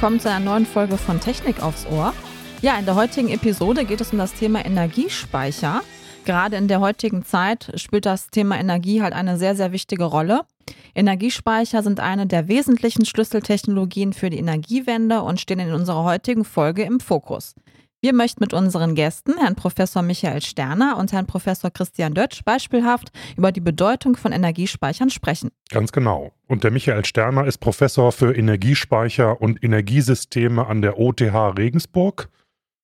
Willkommen zu einer neuen Folge von Technik aufs Ohr. Ja, in der heutigen Episode geht es um das Thema Energiespeicher. Gerade in der heutigen Zeit spielt das Thema Energie halt eine sehr, sehr wichtige Rolle. Energiespeicher sind eine der wesentlichen Schlüsseltechnologien für die Energiewende und stehen in unserer heutigen Folge im Fokus. Wir möchten mit unseren Gästen, Herrn Professor Michael Sterner und Herrn Professor Christian Dötsch, beispielhaft über die Bedeutung von Energiespeichern sprechen. Ganz genau. Und der Michael Sterner ist Professor für Energiespeicher und Energiesysteme an der OTH Regensburg.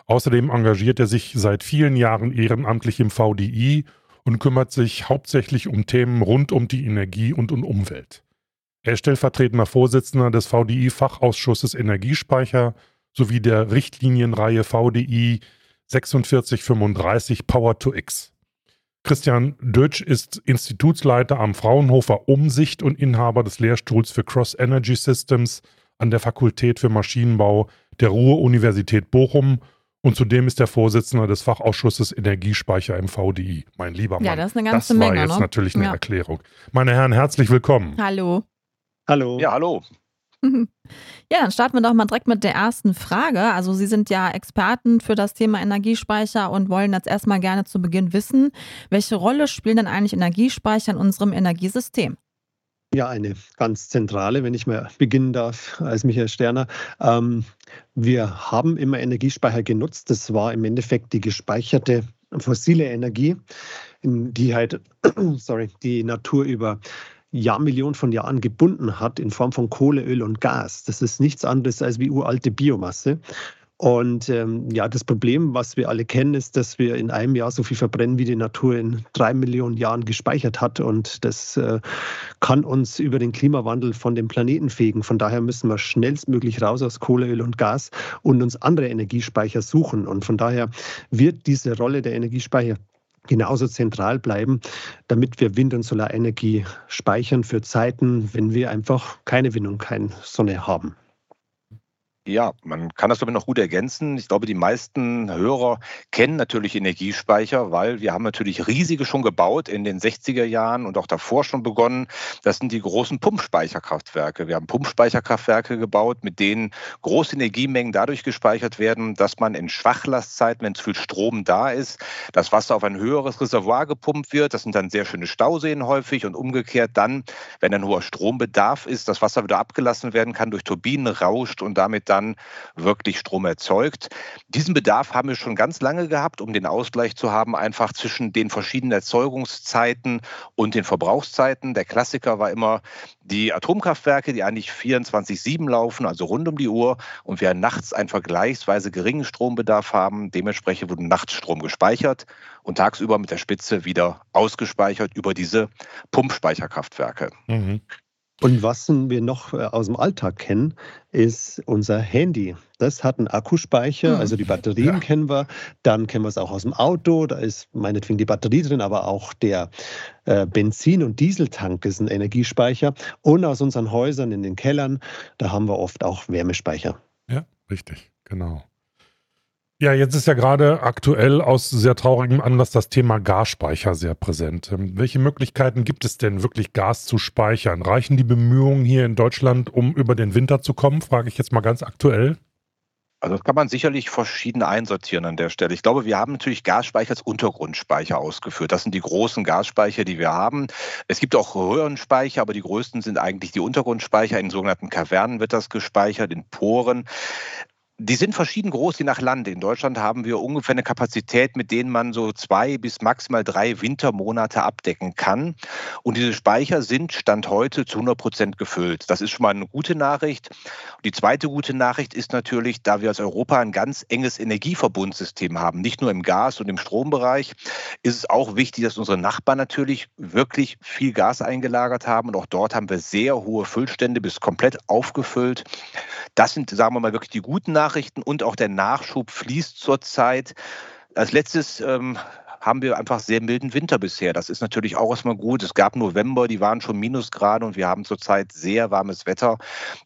Außerdem engagiert er sich seit vielen Jahren ehrenamtlich im VDI und kümmert sich hauptsächlich um Themen rund um die Energie und um Umwelt. Er ist stellvertretender Vorsitzender des VDI-Fachausschusses Energiespeicher sowie der Richtlinienreihe VDI 4635 Power to X. Christian Dötsch ist Institutsleiter am Fraunhofer Umsicht und Inhaber des Lehrstuhls für Cross Energy Systems an der Fakultät für Maschinenbau der Ruhr-Universität Bochum und zudem ist er Vorsitzender des Fachausschusses Energiespeicher im VDI. Mein lieber Mann. Ja, das ist eine ganze Menge. Das war jetzt ne? natürlich eine ja. Erklärung. Meine Herren, herzlich willkommen. Hallo. Hallo. Ja, hallo. Ja, dann starten wir doch mal direkt mit der ersten Frage. Also Sie sind ja Experten für das Thema Energiespeicher und wollen jetzt erstmal gerne zu Beginn wissen, welche Rolle spielen denn eigentlich Energiespeicher in unserem Energiesystem? Ja, eine ganz zentrale, wenn ich mal beginnen darf, als Michael Sterner. Ähm, wir haben immer Energiespeicher genutzt. Das war im Endeffekt die gespeicherte fossile Energie, die halt, sorry, die Natur über Jahrmillionen von Jahren gebunden hat in Form von Kohle, Öl und Gas. Das ist nichts anderes als wie uralte Biomasse. Und ähm, ja, das Problem, was wir alle kennen, ist, dass wir in einem Jahr so viel verbrennen, wie die Natur in drei Millionen Jahren gespeichert hat. Und das äh, kann uns über den Klimawandel von dem Planeten fegen. Von daher müssen wir schnellstmöglich raus aus Kohle, Öl und Gas und uns andere Energiespeicher suchen. Und von daher wird diese Rolle der Energiespeicher genauso zentral bleiben, damit wir Wind- und Solarenergie speichern für Zeiten, wenn wir einfach keine Wind und keine Sonne haben. Ja, man kann das ich noch gut ergänzen. Ich glaube, die meisten Hörer kennen natürlich Energiespeicher, weil wir haben natürlich riesige schon gebaut in den 60er Jahren und auch davor schon begonnen. Das sind die großen Pumpspeicherkraftwerke. Wir haben Pumpspeicherkraftwerke gebaut, mit denen große Energiemengen dadurch gespeichert werden, dass man in Schwachlastzeiten, wenn zu viel Strom da ist, das Wasser auf ein höheres Reservoir gepumpt wird. Das sind dann sehr schöne Stauseen häufig und umgekehrt dann, wenn ein hoher Strombedarf ist, das Wasser wieder abgelassen werden kann, durch Turbinen rauscht und damit dann dann wirklich Strom erzeugt. Diesen Bedarf haben wir schon ganz lange gehabt, um den Ausgleich zu haben, einfach zwischen den verschiedenen Erzeugungszeiten und den Verbrauchszeiten. Der Klassiker war immer die Atomkraftwerke, die eigentlich 24-7 laufen, also rund um die Uhr, und wir nachts einen vergleichsweise geringen Strombedarf haben. Dementsprechend wurde nachts Strom gespeichert und tagsüber mit der Spitze wieder ausgespeichert über diese Pumpspeicherkraftwerke. Mhm. Und was wir noch äh, aus dem Alltag kennen, ist unser Handy. Das hat einen Akkuspeicher, hm. also die Batterien ja. kennen wir. Dann kennen wir es auch aus dem Auto, da ist meinetwegen die Batterie drin, aber auch der äh, Benzin- und Dieseltank ist ein Energiespeicher. Und aus unseren Häusern in den Kellern, da haben wir oft auch Wärmespeicher. Ja, richtig, genau. Ja, jetzt ist ja gerade aktuell aus sehr traurigem Anlass das Thema Gasspeicher sehr präsent. Ähm, welche Möglichkeiten gibt es denn, wirklich Gas zu speichern? Reichen die Bemühungen hier in Deutschland, um über den Winter zu kommen? Frage ich jetzt mal ganz aktuell. Also das kann man sicherlich verschieden einsortieren an der Stelle. Ich glaube, wir haben natürlich Gasspeicher als Untergrundspeicher ausgeführt. Das sind die großen Gasspeicher, die wir haben. Es gibt auch Röhrenspeicher, aber die größten sind eigentlich die Untergrundspeicher. In sogenannten Kavernen wird das gespeichert, in Poren. Die sind verschieden groß, je nach Land. In Deutschland haben wir ungefähr eine Kapazität, mit denen man so zwei bis maximal drei Wintermonate abdecken kann. Und diese Speicher sind Stand heute zu 100 Prozent gefüllt. Das ist schon mal eine gute Nachricht. Die zweite gute Nachricht ist natürlich, da wir als Europa ein ganz enges Energieverbundsystem haben, nicht nur im Gas- und im Strombereich, ist es auch wichtig, dass unsere Nachbarn natürlich wirklich viel Gas eingelagert haben. Und auch dort haben wir sehr hohe Füllstände bis komplett aufgefüllt. Das sind, sagen wir mal, wirklich die guten Nachrichten. Nachrichten und auch der Nachschub fließt zurzeit. Als letztes ähm, haben wir einfach sehr milden Winter bisher. Das ist natürlich auch erstmal gut. Es gab November, die waren schon Minusgrade und wir haben zurzeit sehr warmes Wetter.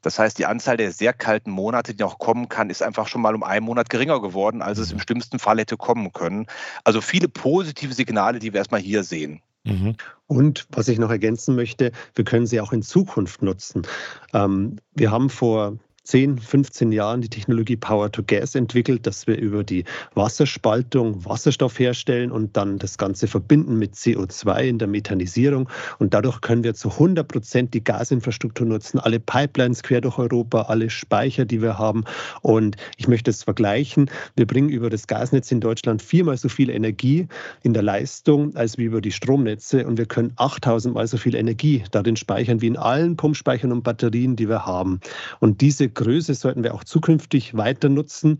Das heißt, die Anzahl der sehr kalten Monate, die noch kommen kann, ist einfach schon mal um einen Monat geringer geworden, als es im schlimmsten Fall hätte kommen können. Also viele positive Signale, die wir erstmal hier sehen. Mhm. Und was ich noch ergänzen möchte, wir können sie auch in Zukunft nutzen. Ähm, wir haben vor 10, 15 Jahren die Technologie Power to Gas entwickelt, dass wir über die Wasserspaltung Wasserstoff herstellen und dann das Ganze verbinden mit CO2 in der Methanisierung. Und dadurch können wir zu 100 Prozent die Gasinfrastruktur nutzen, alle Pipelines quer durch Europa, alle Speicher, die wir haben. Und ich möchte es vergleichen. Wir bringen über das Gasnetz in Deutschland viermal so viel Energie in der Leistung als wie über die Stromnetze. Und wir können 8000 Mal so viel Energie darin speichern wie in allen Pumpspeichern und Batterien, die wir haben. Und diese Größe sollten wir auch zukünftig weiter nutzen.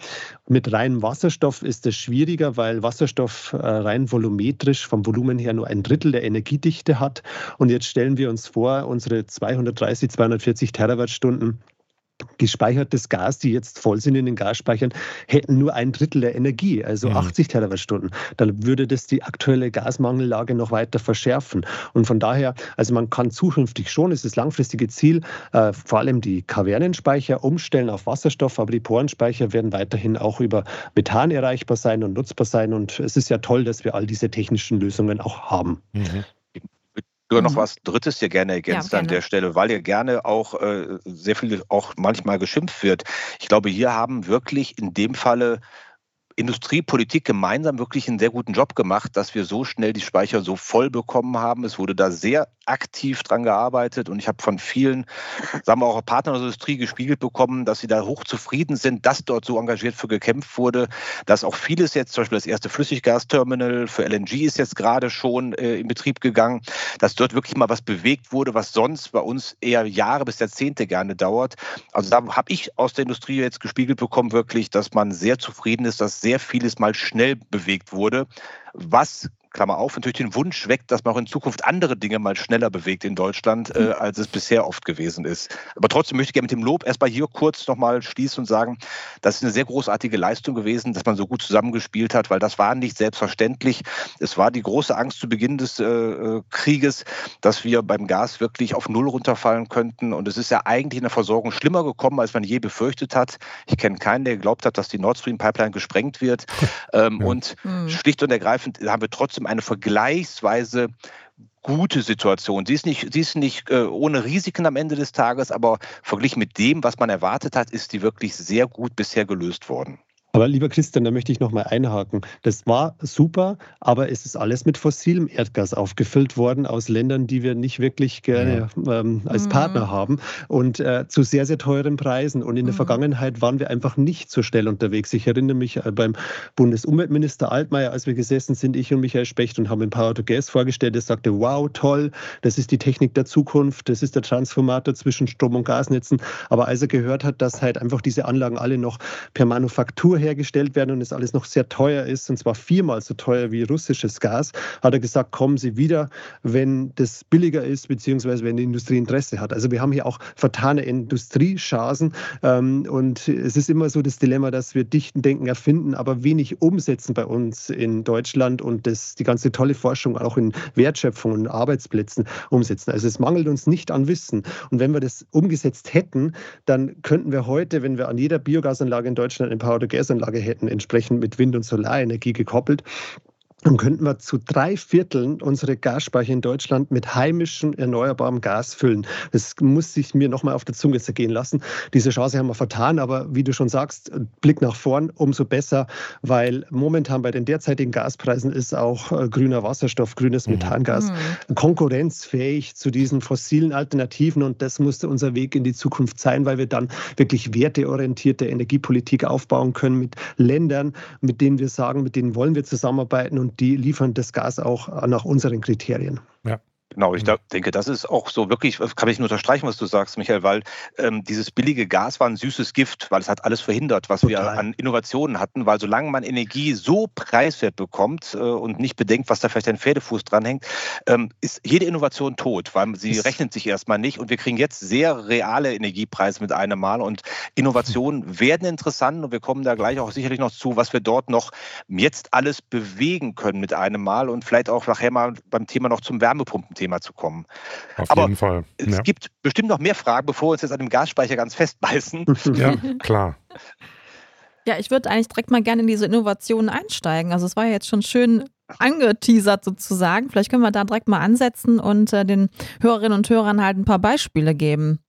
Mit reinem Wasserstoff ist es schwieriger, weil Wasserstoff äh, rein volumetrisch vom Volumen her nur ein Drittel der Energiedichte hat. Und jetzt stellen wir uns vor, unsere 230, 240 Terawattstunden gespeichertes Gas, die jetzt voll sind in den Gasspeichern, hätten nur ein Drittel der Energie, also mhm. 80 Terawattstunden. Dann würde das die aktuelle Gasmangellage noch weiter verschärfen. Und von daher, also man kann zukünftig schon, ist das langfristige Ziel, äh, vor allem die Kavernenspeicher umstellen auf Wasserstoff, aber die Porenspeicher werden weiterhin auch über Methan erreichbar sein und nutzbar sein. Und es ist ja toll, dass wir all diese technischen Lösungen auch haben. Mhm sogar noch mhm. was Drittes hier gerne ergänzen ja, an der Stelle, weil hier gerne auch äh, sehr viel auch manchmal geschimpft wird. Ich glaube, hier haben wirklich in dem Falle Industrie, Politik gemeinsam wirklich einen sehr guten Job gemacht, dass wir so schnell die Speicher so voll bekommen haben. Es wurde da sehr aktiv dran gearbeitet und ich habe von vielen, sagen wir auch Partnern der Industrie gespiegelt bekommen, dass sie da hochzufrieden sind, dass dort so engagiert für gekämpft wurde, dass auch vieles jetzt, zum Beispiel das erste Flüssiggasterminal für LNG ist jetzt gerade schon äh, in Betrieb gegangen, dass dort wirklich mal was bewegt wurde, was sonst bei uns eher Jahre bis Jahrzehnte gerne dauert. Also da habe ich aus der Industrie jetzt gespiegelt bekommen, wirklich, dass man sehr zufrieden ist, dass sehr vieles mal schnell bewegt wurde, was Klammer auf, natürlich den Wunsch weckt, dass man auch in Zukunft andere Dinge mal schneller bewegt in Deutschland, äh, mhm. als es bisher oft gewesen ist. Aber trotzdem möchte ich gerne mit dem Lob erstmal hier kurz nochmal schließen und sagen, das ist eine sehr großartige Leistung gewesen, dass man so gut zusammengespielt hat, weil das war nicht selbstverständlich. Es war die große Angst zu Beginn des äh, äh Krieges, dass wir beim Gas wirklich auf Null runterfallen könnten. Und es ist ja eigentlich in der Versorgung schlimmer gekommen, als man je befürchtet hat. Ich kenne keinen, der geglaubt hat, dass die Nord Stream Pipeline gesprengt wird. Ähm, ja. Und mhm. schlicht und ergreifend haben wir trotzdem trotzdem eine vergleichsweise gute Situation. Sie ist nicht, sie ist nicht äh, ohne Risiken am Ende des Tages, aber verglichen mit dem, was man erwartet hat, ist die wirklich sehr gut bisher gelöst worden. Aber lieber Christian, da möchte ich nochmal einhaken. Das war super, aber es ist alles mit fossilem Erdgas aufgefüllt worden aus Ländern, die wir nicht wirklich gerne ja. ähm, als mhm. Partner haben und äh, zu sehr, sehr teuren Preisen. Und in der mhm. Vergangenheit waren wir einfach nicht so schnell unterwegs. Ich erinnere mich äh, beim Bundesumweltminister Altmaier, als wir gesessen sind, ich und Michael Specht und haben ein Power to Gas vorgestellt. Er sagte, wow, toll, das ist die Technik der Zukunft, das ist der Transformator zwischen Strom- und Gasnetzen. Aber als er gehört hat, dass halt einfach diese Anlagen alle noch per Manufaktur hergestellt werden und es alles noch sehr teuer ist, und zwar viermal so teuer wie russisches Gas, hat er gesagt, kommen Sie wieder, wenn das billiger ist, beziehungsweise wenn die Industrie Interesse hat. Also wir haben hier auch vertane Industriechargen ähm, und es ist immer so das Dilemma, dass wir dichten Denken erfinden, aber wenig umsetzen bei uns in Deutschland und das, die ganze tolle Forschung auch in Wertschöpfung und Arbeitsplätzen umsetzen. Also es mangelt uns nicht an Wissen. Und wenn wir das umgesetzt hätten, dann könnten wir heute, wenn wir an jeder Biogasanlage in Deutschland eine Power-to-Gas Gasanlage hätten, entsprechend mit Wind- und Solarenergie gekoppelt dann könnten wir zu drei Vierteln unsere Gasspeicher in Deutschland mit heimischem erneuerbarem Gas füllen. Das muss sich mir nochmal auf der Zunge zergehen lassen. Diese Chance haben wir vertan, aber wie du schon sagst, Blick nach vorn umso besser, weil momentan bei den derzeitigen Gaspreisen ist auch äh, grüner Wasserstoff, grünes mhm. Methangas mhm. konkurrenzfähig zu diesen fossilen Alternativen und das musste unser Weg in die Zukunft sein, weil wir dann wirklich werteorientierte Energiepolitik aufbauen können mit Ländern, mit denen wir sagen, mit denen wollen wir zusammenarbeiten und die liefern das Gas auch nach unseren Kriterien. Ja. Genau, ich mhm. denke, das ist auch so wirklich, kann ich nur unterstreichen, was du sagst, Michael, weil ähm, dieses billige Gas war ein süßes Gift, weil es hat alles verhindert, was Total. wir an Innovationen hatten, weil solange man Energie so preiswert bekommt äh, und nicht bedenkt, was da vielleicht ein Pferdefuß dranhängt, ähm, ist jede Innovation tot, weil sie das rechnet sich erstmal nicht und wir kriegen jetzt sehr reale Energiepreise mit einem Mal und Innovationen werden interessant und wir kommen da gleich auch sicherlich noch zu, was wir dort noch jetzt alles bewegen können mit einem Mal und vielleicht auch nachher mal beim Thema noch zum Wärmepumpen Thema zu kommen. Auf Aber jeden Fall. Ja. Es gibt bestimmt noch mehr Fragen, bevor wir uns jetzt an dem Gasspeicher ganz festbeißen. Ja, klar. Ja, ich würde eigentlich direkt mal gerne in diese Innovationen einsteigen. Also es war ja jetzt schon schön angeteasert sozusagen. Vielleicht können wir da direkt mal ansetzen und äh, den Hörerinnen und Hörern halt ein paar Beispiele geben.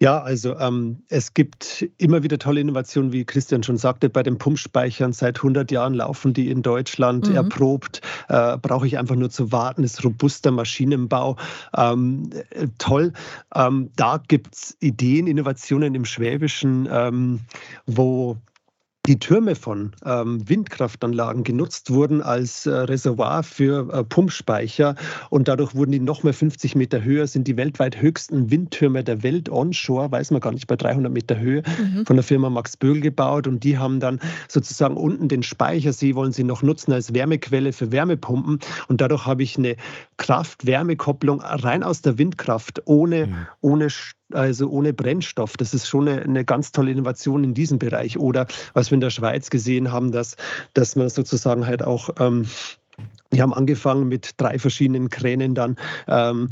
Ja, also ähm, es gibt immer wieder tolle Innovationen, wie Christian schon sagte, bei den Pumpspeichern. Seit 100 Jahren laufen die in Deutschland mhm. erprobt. Äh, Brauche ich einfach nur zu warten, ist robuster Maschinenbau. Ähm, äh, toll. Ähm, da gibt es Ideen, Innovationen im Schwäbischen, ähm, wo die Türme von ähm, Windkraftanlagen genutzt wurden als äh, Reservoir für äh, Pumpspeicher und dadurch wurden die noch mehr 50 Meter höher, sind die weltweit höchsten Windtürme der Welt onshore, weiß man gar nicht, bei 300 Meter Höhe mhm. von der Firma Max Bögel gebaut und die haben dann sozusagen unten den Speichersee wollen sie noch nutzen als Wärmequelle für Wärmepumpen und dadurch habe ich eine Kraft-Wärme-Kopplung rein aus der Windkraft ohne, mhm. ohne also ohne Brennstoff. Das ist schon eine, eine, ganz tolle Innovation in diesem Bereich. Oder was wir in der Schweiz gesehen haben, dass, dass man sozusagen halt auch, ähm, wir haben angefangen mit drei verschiedenen Kränen dann ähm,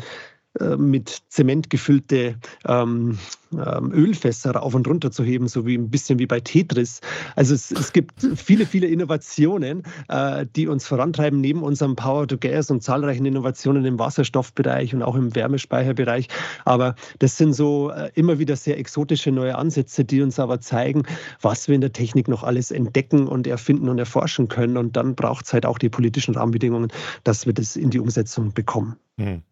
äh, mit Zement gefüllte ähm, ähm, Ölfässer rauf und runter zu heben, so wie ein bisschen wie bei Tetris. Also es, es gibt viele, viele Innovationen, äh, die uns vorantreiben, neben unserem Power to Gas und zahlreichen Innovationen im Wasserstoffbereich und auch im Wärmespeicherbereich. Aber das sind so äh, immer wieder sehr exotische neue Ansätze, die uns aber zeigen, was wir in der Technik noch alles entdecken und erfinden und erforschen können. Und dann braucht es halt auch die politischen Rahmenbedingungen, dass wir das in die Umsetzung bekommen. Mhm.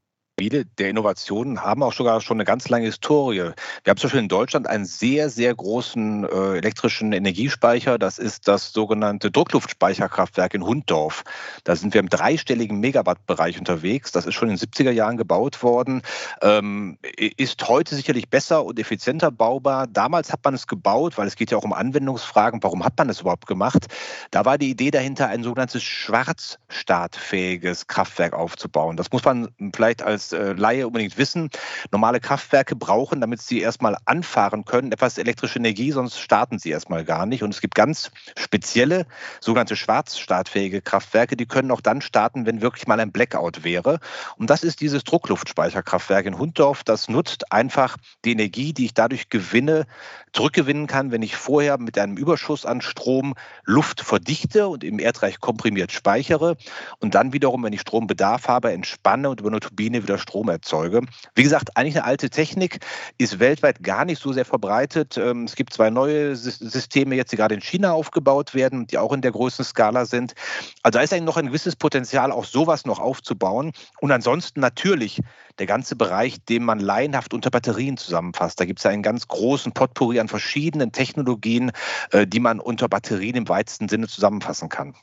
Viele der Innovationen haben auch sogar schon eine ganz lange Historie. Wir haben zum Beispiel in Deutschland einen sehr, sehr großen äh, elektrischen Energiespeicher. Das ist das sogenannte Druckluftspeicherkraftwerk in Hunddorf. Da sind wir im dreistelligen Megawattbereich unterwegs. Das ist schon in den 70er Jahren gebaut worden. Ähm, ist heute sicherlich besser und effizienter baubar. Damals hat man es gebaut, weil es geht ja auch um Anwendungsfragen. Warum hat man das überhaupt gemacht? Da war die Idee dahinter, ein sogenanntes schwarzstartfähiges Kraftwerk aufzubauen. Das muss man vielleicht als äh, Laie unbedingt wissen. Normale Kraftwerke brauchen, damit sie erstmal anfahren können, etwas elektrische Energie, sonst starten sie erstmal gar nicht. Und es gibt ganz spezielle, sogenannte schwarzstartfähige Kraftwerke, die können auch dann starten, wenn wirklich mal ein Blackout wäre. Und das ist dieses Druckluftspeicherkraftwerk in Hunddorf. Das nutzt einfach die Energie, die ich dadurch gewinne, zurückgewinnen kann, wenn ich vorher mit einem Überschuss an Strom Luft verdichte und im Erdreich komprimiert speichere und dann wiederum, wenn ich Strombedarf habe, entspanne und über eine Turbine wieder Strom erzeuge. Wie gesagt, eigentlich eine alte Technik, ist weltweit gar nicht so sehr verbreitet. Ähm, es gibt zwei neue Systeme jetzt, die gerade in China aufgebaut werden, die auch in der größten Skala sind. Also da ist eigentlich noch ein gewisses Potenzial, auch sowas noch aufzubauen. Und ansonsten natürlich der ganze Bereich, den man laienhaft unter Batterien zusammenfasst. Da gibt es einen ganz großen Potpourri an verschiedenen Technologien, äh, die man unter Batterien im weitesten Sinne zusammenfassen kann.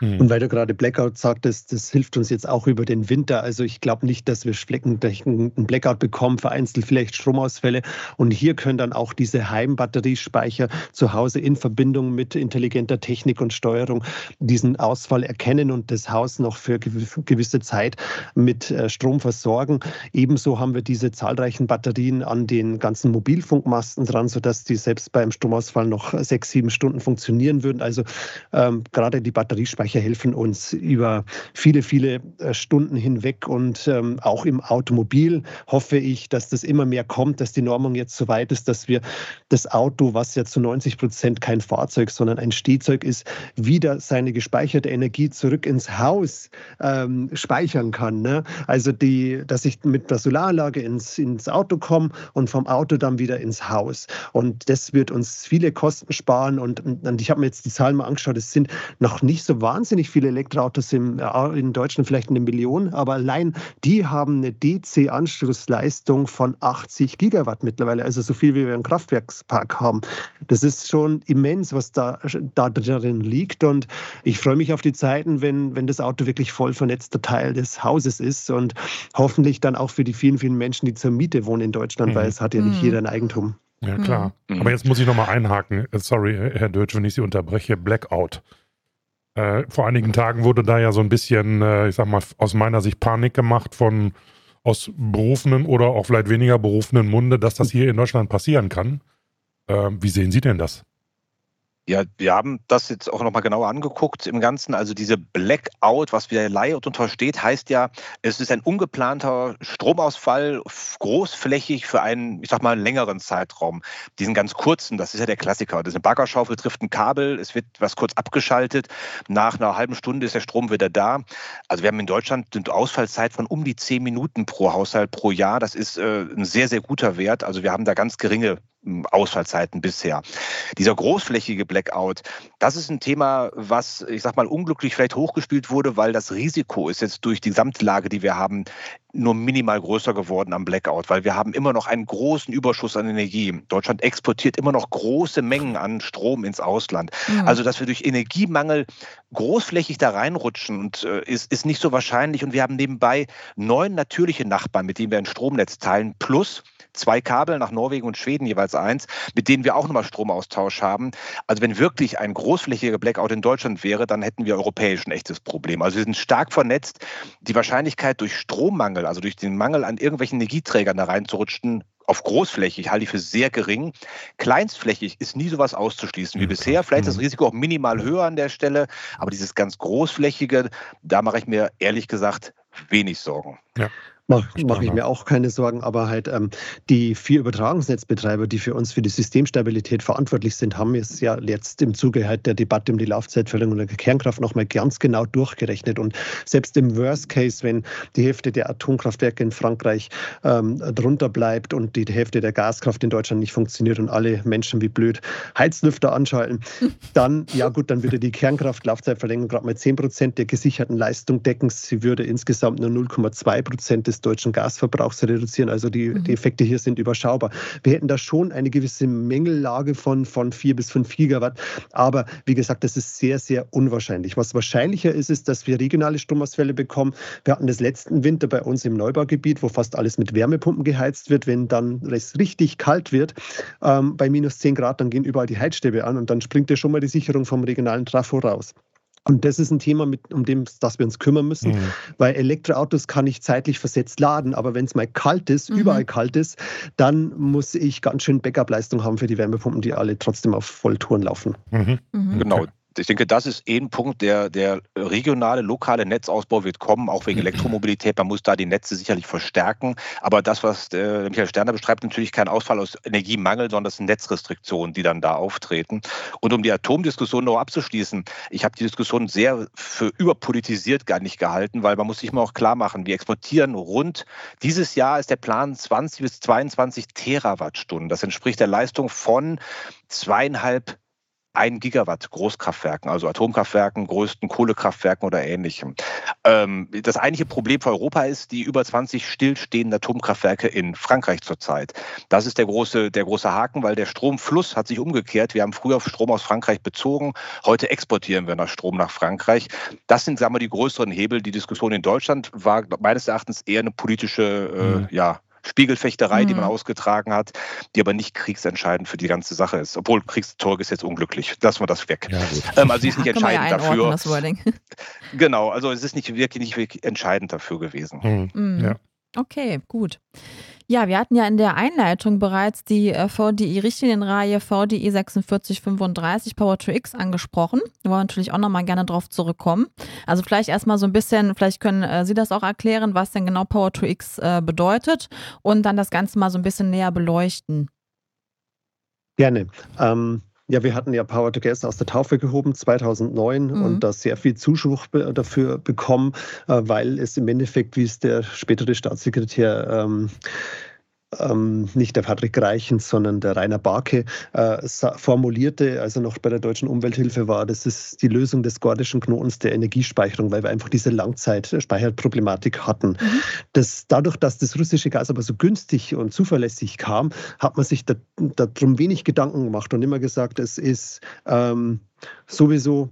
Mhm. Und weil du gerade Blackout sagtest, das hilft uns jetzt auch über den Winter. Also ich glaube nicht, dass wir fleckendeckend einen Blackout bekommen, vereinzelt vielleicht Stromausfälle. Und hier können dann auch diese Heimbatteriespeicher zu Hause in Verbindung mit intelligenter Technik und Steuerung diesen Ausfall erkennen und das Haus noch für gewisse Zeit mit äh, Strom versorgen. Ebenso haben wir diese zahlreichen Batterien an den ganzen Mobilfunkmasten dran, sodass die selbst beim Stromausfall noch sechs, sieben Stunden funktionieren würden. Also ähm, gerade die Batteriespeicher Speicher helfen uns über viele, viele äh, Stunden hinweg und ähm, auch im Automobil hoffe ich, dass das immer mehr kommt, dass die Normung jetzt so weit ist, dass wir das Auto, was ja zu 90 Prozent kein Fahrzeug, sondern ein Stehzeug ist, wieder seine gespeicherte Energie zurück ins Haus ähm, speichern kann. Ne? Also die, dass ich mit der Solaranlage ins, ins Auto komme und vom Auto dann wieder ins Haus. Und das wird uns viele Kosten sparen. Und, und ich habe mir jetzt die Zahlen mal angeschaut, es sind noch nicht so wahnsinnig viele Elektroautos im, äh, in Deutschland, vielleicht eine Million, aber allein die haben eine DC-Anschlussleistung von 80 Gigawatt mittlerweile, also so viel wie wir im Kraftwerkspark haben. Das ist schon immens, was da, da drin liegt und ich freue mich auf die Zeiten, wenn, wenn das Auto wirklich voll vernetzter Teil des Hauses ist und hoffentlich dann auch für die vielen, vielen Menschen, die zur Miete wohnen in Deutschland, mhm. weil es hat ja nicht mhm. jeder ein Eigentum. Ja, klar. Mhm. Aber jetzt muss ich nochmal einhaken. Sorry, Herr Deutsch, wenn ich Sie unterbreche. Blackout. Äh, vor einigen Tagen wurde da ja so ein bisschen, äh, ich sag mal, aus meiner Sicht Panik gemacht von aus berufenen oder auch vielleicht weniger berufenen Munde, dass das hier in Deutschland passieren kann. Äh, wie sehen Sie denn das? Ja, wir haben das jetzt auch nochmal genauer angeguckt im Ganzen. Also diese Blackout, was wir Layout untersteht, heißt ja, es ist ein ungeplanter Stromausfall, großflächig für einen, ich sag mal, längeren Zeitraum. Diesen ganz kurzen, das ist ja der Klassiker. Das ist eine Baggerschaufel, trifft ein Kabel, es wird was kurz abgeschaltet. Nach einer halben Stunde ist der Strom wieder da. Also wir haben in Deutschland eine Ausfallzeit von um die zehn Minuten pro Haushalt pro Jahr. Das ist äh, ein sehr, sehr guter Wert. Also wir haben da ganz geringe Ausfallzeiten bisher. Dieser großflächige Blackout, das ist ein Thema, was, ich sag mal, unglücklich vielleicht hochgespielt wurde, weil das Risiko ist jetzt durch die Gesamtlage, die wir haben, nur minimal größer geworden am Blackout, weil wir haben immer noch einen großen Überschuss an Energie. Deutschland exportiert immer noch große Mengen an Strom ins Ausland. Mhm. Also, dass wir durch Energiemangel großflächig da reinrutschen, und, äh, ist, ist nicht so wahrscheinlich. Und wir haben nebenbei neun natürliche Nachbarn, mit denen wir ein Stromnetz teilen, plus zwei Kabel nach Norwegen und Schweden jeweils eins, mit denen wir auch nochmal Stromaustausch haben. Also wenn wirklich ein großflächiger Blackout in Deutschland wäre, dann hätten wir europäisch ein echtes Problem. Also wir sind stark vernetzt. Die Wahrscheinlichkeit durch Strommangel, also durch den Mangel an irgendwelchen Energieträgern da reinzurutschen, auf großflächig halte ich für sehr gering. Kleinstflächig ist nie sowas auszuschließen wie mhm. bisher. Vielleicht ist das mhm. Risiko auch minimal höher an der Stelle, aber dieses ganz großflächige, da mache ich mir ehrlich gesagt wenig Sorgen. Ja. Mache mach ich mir auch keine Sorgen, aber halt ähm, die vier Übertragungsnetzbetreiber, die für uns für die Systemstabilität verantwortlich sind, haben es ja jetzt im Zuge halt der Debatte um die Laufzeitverlängerung der Kernkraft nochmal ganz genau durchgerechnet. Und selbst im Worst Case, wenn die Hälfte der Atomkraftwerke in Frankreich ähm, drunter bleibt und die Hälfte der Gaskraft in Deutschland nicht funktioniert und alle Menschen wie blöd Heizlüfter anschalten, dann, ja gut, dann würde die Kernkraft Laufzeitverlängerung gerade mal 10 Prozent der gesicherten Leistung decken. Sie würde insgesamt nur 0,2 Prozent des des deutschen Gasverbrauchs reduzieren. Also die, mhm. die Effekte hier sind überschaubar. Wir hätten da schon eine gewisse Mängellage von, von 4 bis 5 Gigawatt. Aber wie gesagt, das ist sehr, sehr unwahrscheinlich. Was wahrscheinlicher ist, ist, dass wir regionale Stromausfälle bekommen. Wir hatten das letzten Winter bei uns im Neubaugebiet, wo fast alles mit Wärmepumpen geheizt wird. Wenn dann es richtig kalt wird, ähm, bei minus 10 Grad, dann gehen überall die Heizstäbe an und dann springt ja schon mal die Sicherung vom regionalen Trafo raus. Und das ist ein Thema, mit, um dem, das wir uns kümmern müssen, mhm. weil Elektroautos kann ich zeitlich versetzt laden, aber wenn es mal kalt ist, mhm. überall kalt ist, dann muss ich ganz schön Backup-Leistung haben für die Wärmepumpen, die alle trotzdem auf Volltouren laufen. Mhm. mhm. Genau, ich denke, das ist eh ein Punkt, der, der regionale, lokale Netzausbau wird kommen, auch wegen Elektromobilität. Man muss da die Netze sicherlich verstärken. Aber das, was der Michael Sterner beschreibt, natürlich kein Ausfall aus Energiemangel, sondern das sind Netzrestriktionen, die dann da auftreten. Und um die Atomdiskussion noch abzuschließen, ich habe die Diskussion sehr für überpolitisiert gar nicht gehalten, weil man muss sich mal auch klar machen, wir exportieren rund, dieses Jahr ist der Plan 20 bis 22 Terawattstunden. Das entspricht der Leistung von zweieinhalb ein Gigawatt Großkraftwerken, also Atomkraftwerken, größten Kohlekraftwerken oder ähnlichem. Ähm, das eigentliche Problem für Europa ist die über 20 stillstehenden Atomkraftwerke in Frankreich zurzeit. Das ist der große, der große Haken, weil der Stromfluss hat sich umgekehrt. Wir haben früher Strom aus Frankreich bezogen, heute exportieren wir nach Strom nach Frankreich. Das sind, sagen wir, die größeren Hebel. Die Diskussion in Deutschland war meines Erachtens eher eine politische, äh, mhm. ja, Spiegelfechterei, mhm. die man mhm. ausgetragen hat, die aber nicht kriegsentscheidend für die ganze Sache ist. Obwohl Kriegstorg ist jetzt unglücklich. Lassen wir das weg. Ja, ähm, also sie ist nicht entscheidend ja dafür. Genau, also es ist nicht wirklich nicht wirklich entscheidend dafür gewesen. Mhm. Mhm. Ja. Okay, gut. Ja, wir hatten ja in der Einleitung bereits die äh, VDI-Richtlinienreihe VDI 4635 Power to X angesprochen. Da wollen wir natürlich auch nochmal gerne drauf zurückkommen. Also vielleicht erstmal so ein bisschen, vielleicht können äh, Sie das auch erklären, was denn genau Power to X äh, bedeutet und dann das Ganze mal so ein bisschen näher beleuchten. Gerne. Ähm ja, wir hatten ja Power to Gas aus der Taufe gehoben 2009 mhm. und da sehr viel Zuspruch dafür bekommen, äh, weil es im Endeffekt, wie es der spätere Staatssekretär ähm, ähm, nicht der Patrick Reichens, sondern der Rainer Barke äh, formulierte, also noch bei der deutschen Umwelthilfe war, das ist die Lösung des gordischen Knotens der Energiespeicherung, weil wir einfach diese Langzeitspeicherproblematik hatten. Mhm. Das, dadurch, dass das russische Gas aber so günstig und zuverlässig kam, hat man sich darum da wenig Gedanken gemacht und immer gesagt, es ist ähm, sowieso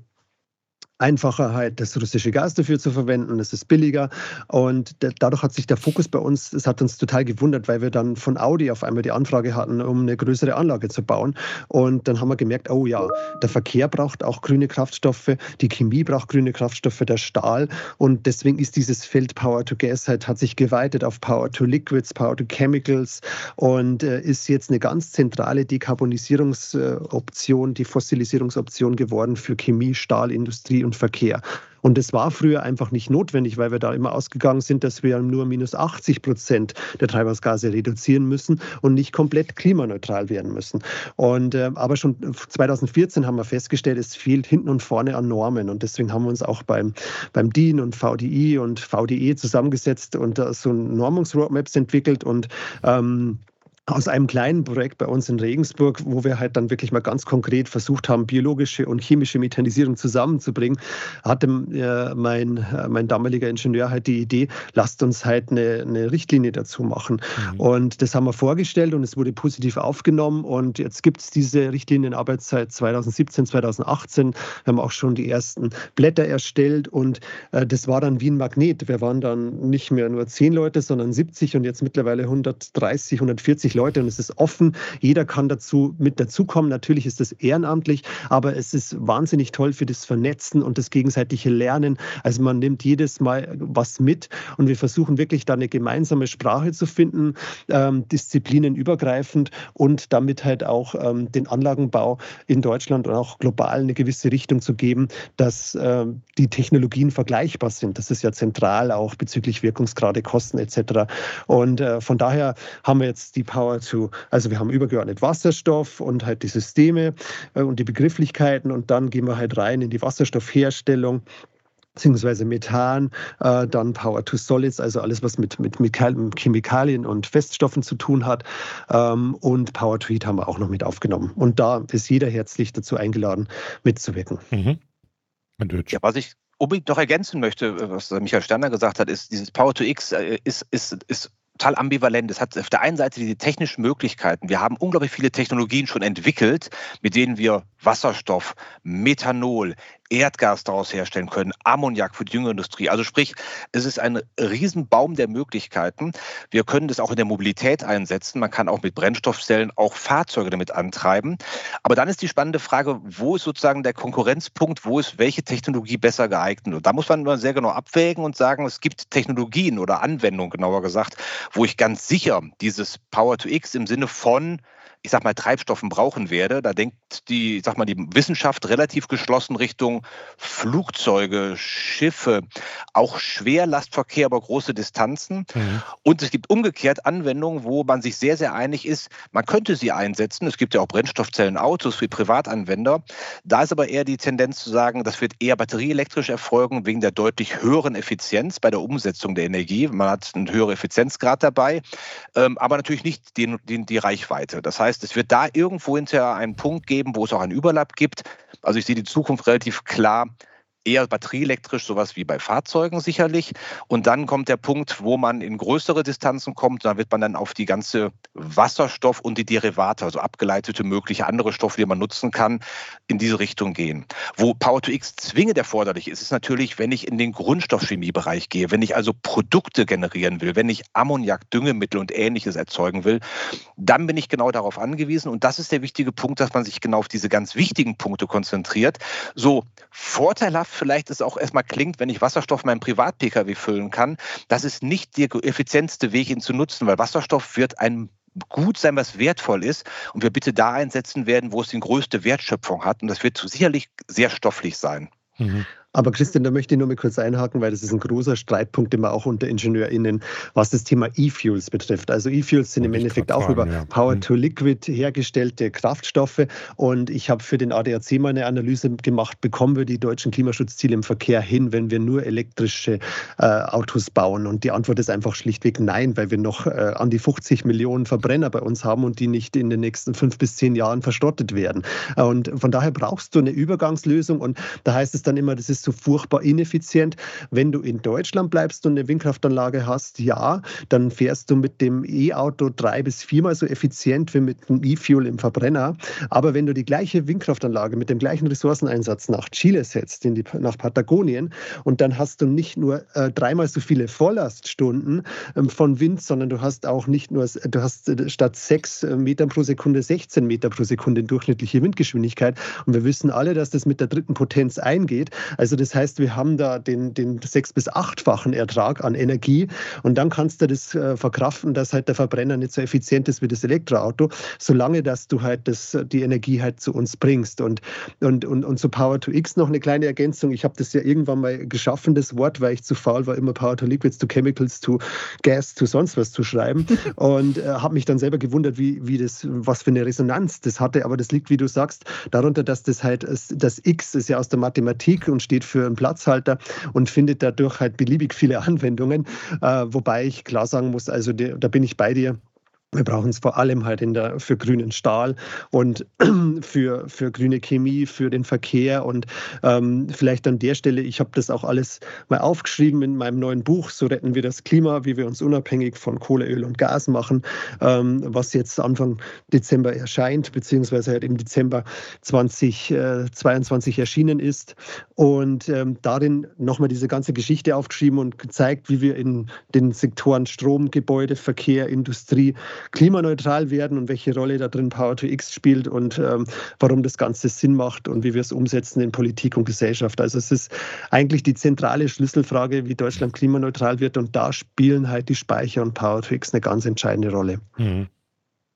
einfacher halt das russische Gas dafür zu verwenden, es ist billiger. Und dadurch hat sich der Fokus bei uns, es hat uns total gewundert, weil wir dann von Audi auf einmal die Anfrage hatten, um eine größere Anlage zu bauen. Und dann haben wir gemerkt, oh ja, der Verkehr braucht auch grüne Kraftstoffe, die Chemie braucht grüne Kraftstoffe, der Stahl. Und deswegen ist dieses Feld Power to Gas halt, hat sich geweitet auf Power to Liquids, Power to Chemicals und äh, ist jetzt eine ganz zentrale Dekarbonisierungsoption, die Fossilisierungsoption geworden für Chemie, Stahlindustrie und Verkehr. Und das war früher einfach nicht notwendig, weil wir da immer ausgegangen sind, dass wir nur minus 80 Prozent der Treibhausgase reduzieren müssen und nicht komplett klimaneutral werden müssen. Und, äh, aber schon 2014 haben wir festgestellt, es fehlt hinten und vorne an Normen. Und deswegen haben wir uns auch beim, beim DIN und VDI und VDE zusammengesetzt und äh, so Normungsroadmaps entwickelt und ähm, aus einem kleinen Projekt bei uns in Regensburg, wo wir halt dann wirklich mal ganz konkret versucht haben, biologische und chemische Mechanisierung zusammenzubringen, hatte äh, mein, äh, mein damaliger Ingenieur halt die Idee, lasst uns halt eine, eine Richtlinie dazu machen. Mhm. Und das haben wir vorgestellt und es wurde positiv aufgenommen. Und jetzt gibt es diese Richtlinienarbeit seit 2017, 2018. Wir haben auch schon die ersten Blätter erstellt und äh, das war dann wie ein Magnet. Wir waren dann nicht mehr nur zehn Leute, sondern 70 und jetzt mittlerweile 130, 140 Leute und es ist offen. Jeder kann dazu mit dazukommen. Natürlich ist das ehrenamtlich, aber es ist wahnsinnig toll für das Vernetzen und das gegenseitige Lernen. Also man nimmt jedes Mal was mit und wir versuchen wirklich da eine gemeinsame Sprache zu finden, ähm, disziplinenübergreifend und damit halt auch ähm, den Anlagenbau in Deutschland und auch global eine gewisse Richtung zu geben, dass äh, die Technologien vergleichbar sind. Das ist ja zentral auch bezüglich Wirkungsgrade, Kosten etc. Und äh, von daher haben wir jetzt die Power Power to, also wir haben übergeordnet Wasserstoff und halt die Systeme äh, und die Begrifflichkeiten und dann gehen wir halt rein in die Wasserstoffherstellung beziehungsweise Methan, äh, dann Power to Solids, also alles, was mit, mit, mit Chemikalien und Feststoffen zu tun hat. Ähm, und Power to Heat haben wir auch noch mit aufgenommen. Und da ist jeder herzlich dazu eingeladen, mitzuwirken. Mhm. Ja, was ich unbedingt noch ergänzen möchte, was Michael Sterner gesagt hat, ist, dieses Power to X äh, ist, ist, ist total ambivalent. Es hat auf der einen Seite die technischen Möglichkeiten. Wir haben unglaublich viele Technologien schon entwickelt, mit denen wir Wasserstoff, Methanol, Erdgas daraus herstellen können, Ammoniak für die jüngere Industrie. Also sprich, es ist ein Riesenbaum der Möglichkeiten. Wir können das auch in der Mobilität einsetzen. Man kann auch mit Brennstoffzellen auch Fahrzeuge damit antreiben. Aber dann ist die spannende Frage, wo ist sozusagen der Konkurrenzpunkt, wo ist welche Technologie besser geeignet? Und da muss man immer sehr genau abwägen und sagen, es gibt Technologien oder Anwendungen, genauer gesagt, wo ich ganz sicher dieses Power to X im Sinne von ich sag mal, Treibstoffen brauchen werde. Da denkt die, ich sag mal, die Wissenschaft relativ geschlossen Richtung Flugzeuge, Schiffe, auch Schwerlastverkehr über große Distanzen. Mhm. Und es gibt umgekehrt Anwendungen, wo man sich sehr, sehr einig ist, man könnte sie einsetzen. Es gibt ja auch Brennstoffzellenautos für Privatanwender. Da ist aber eher die Tendenz zu sagen, das wird eher batterieelektrisch erfolgen, wegen der deutlich höheren Effizienz bei der Umsetzung der Energie. Man hat einen höheren Effizienzgrad dabei, ähm, aber natürlich nicht die, die, die Reichweite. Das heißt, heißt, es wird da irgendwo hinterher einen Punkt geben, wo es auch einen Überlapp gibt. Also ich sehe die Zukunft relativ klar eher batterieelektrisch, sowas wie bei Fahrzeugen sicherlich. Und dann kommt der Punkt, wo man in größere Distanzen kommt. Da wird man dann auf die ganze Wasserstoff und die Derivate, also abgeleitete mögliche andere Stoffe, die man nutzen kann, in diese Richtung gehen. Wo Power-to-X zwingend erforderlich ist, ist natürlich, wenn ich in den Grundstoffchemiebereich gehe, wenn ich also Produkte generieren will, wenn ich Ammoniak, Düngemittel und ähnliches erzeugen will, dann bin ich genau darauf angewiesen. Und das ist der wichtige Punkt, dass man sich genau auf diese ganz wichtigen Punkte konzentriert. So vorteilhaft vielleicht es auch erstmal klingt, wenn ich Wasserstoff in meinem Privat-Pkw füllen kann, das ist nicht der effizienteste Weg, ihn zu nutzen, weil Wasserstoff wird ein gut sein, was wertvoll ist und wir bitte da einsetzen werden, wo es die größte Wertschöpfung hat. Und das wird sicherlich sehr stofflich sein. Mhm. Aber Christian, da möchte ich nur mal kurz einhaken, weil das ist ein großer Streitpunkt immer auch unter IngenieurInnen, was das Thema E-Fuels betrifft. Also E-Fuels sind im Endeffekt auch über ja. Power-to-Liquid mhm. hergestellte Kraftstoffe. Und ich habe für den ADAC mal eine Analyse gemacht, bekommen wir die deutschen Klimaschutzziele im Verkehr hin, wenn wir nur elektrische äh, Autos bauen? Und die Antwort ist einfach schlichtweg nein, weil wir noch äh, an die 50 Millionen Verbrenner bei uns haben und die nicht in den nächsten fünf bis zehn Jahren verstottet werden. Und von daher brauchst du eine Übergangslösung. Und da heißt es dann immer, das ist so furchtbar ineffizient. Wenn du in Deutschland bleibst und eine Windkraftanlage hast, ja, dann fährst du mit dem E-Auto drei bis viermal so effizient wie mit dem E-Fuel im Verbrenner. Aber wenn du die gleiche Windkraftanlage mit dem gleichen Ressourceneinsatz nach Chile setzt, in die, nach Patagonien, und dann hast du nicht nur äh, dreimal so viele Volllaststunden ähm, von Wind, sondern du hast auch nicht nur, du hast äh, statt sechs äh, Metern pro Sekunde 16 Meter pro Sekunde durchschnittliche Windgeschwindigkeit. Und wir wissen alle, dass das mit der dritten Potenz eingeht. Also das heißt, wir haben da den, den sechs- bis achtfachen Ertrag an Energie. Und dann kannst du das äh, verkraften, dass halt der Verbrenner nicht so effizient ist wie das Elektroauto, solange dass du halt das, die Energie halt zu uns bringst. Und, und, und, und zu Power to X noch eine kleine Ergänzung. Ich habe das ja irgendwann mal geschaffen, das Wort, weil ich zu faul war, immer Power to Liquids, to Chemicals, to Gas, to sonst was zu schreiben. und äh, habe mich dann selber gewundert, wie, wie das, was für eine Resonanz das hatte. Aber das liegt, wie du sagst, darunter, dass das halt, das X ist ja aus der Mathematik und steht für einen Platzhalter und findet dadurch halt beliebig viele Anwendungen. Äh, wobei ich klar sagen muss, also die, da bin ich bei dir wir brauchen es vor allem halt in der, für grünen Stahl und für, für grüne Chemie, für den Verkehr. Und ähm, vielleicht an der Stelle, ich habe das auch alles mal aufgeschrieben in meinem neuen Buch, So retten wir das Klima, wie wir uns unabhängig von Kohle, Öl und Gas machen, ähm, was jetzt Anfang Dezember erscheint, beziehungsweise halt im Dezember 2022 erschienen ist. Und ähm, darin nochmal diese ganze Geschichte aufgeschrieben und gezeigt, wie wir in den Sektoren Strom, Gebäude, Verkehr, Industrie, klimaneutral werden und welche Rolle da drin Power to X spielt und ähm, warum das Ganze Sinn macht und wie wir es umsetzen in Politik und Gesellschaft. Also es ist eigentlich die zentrale Schlüsselfrage, wie Deutschland klimaneutral wird und da spielen halt die Speicher und Power to X eine ganz entscheidende Rolle. Mhm.